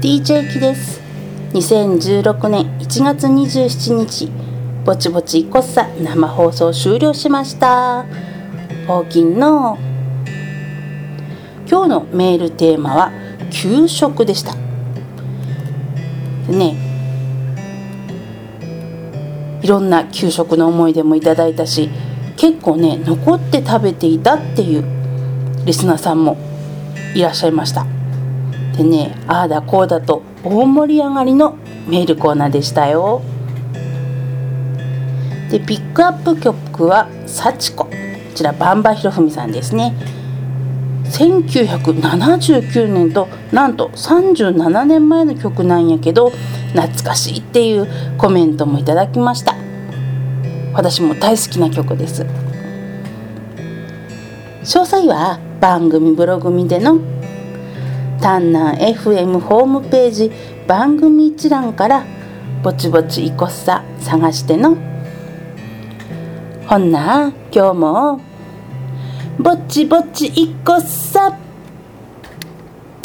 DJ キです。2016年1月27日ぼちぼちこっさ生放送終了しました。大きの今日のメールテーマは給食でした。でねいろんな給食の思い出もいただいたし結構ね残って食べていたっていうリスナーさんもいらっしゃいました。でねああだこうだと大盛り上がりのメールコーナーでしたよ。でピックアップ曲は「幸子」こちらバンバひろふみさんですね。1979年となんと37年前の曲なんやけど懐かしいっていうコメントもいただきました。私も大好きな曲です。詳細は番組ブログ見での丹南 FM ホームページ番組一覧からぼちぼちいこっさ探しての。ほんな今日もぼちぼちいこっさ。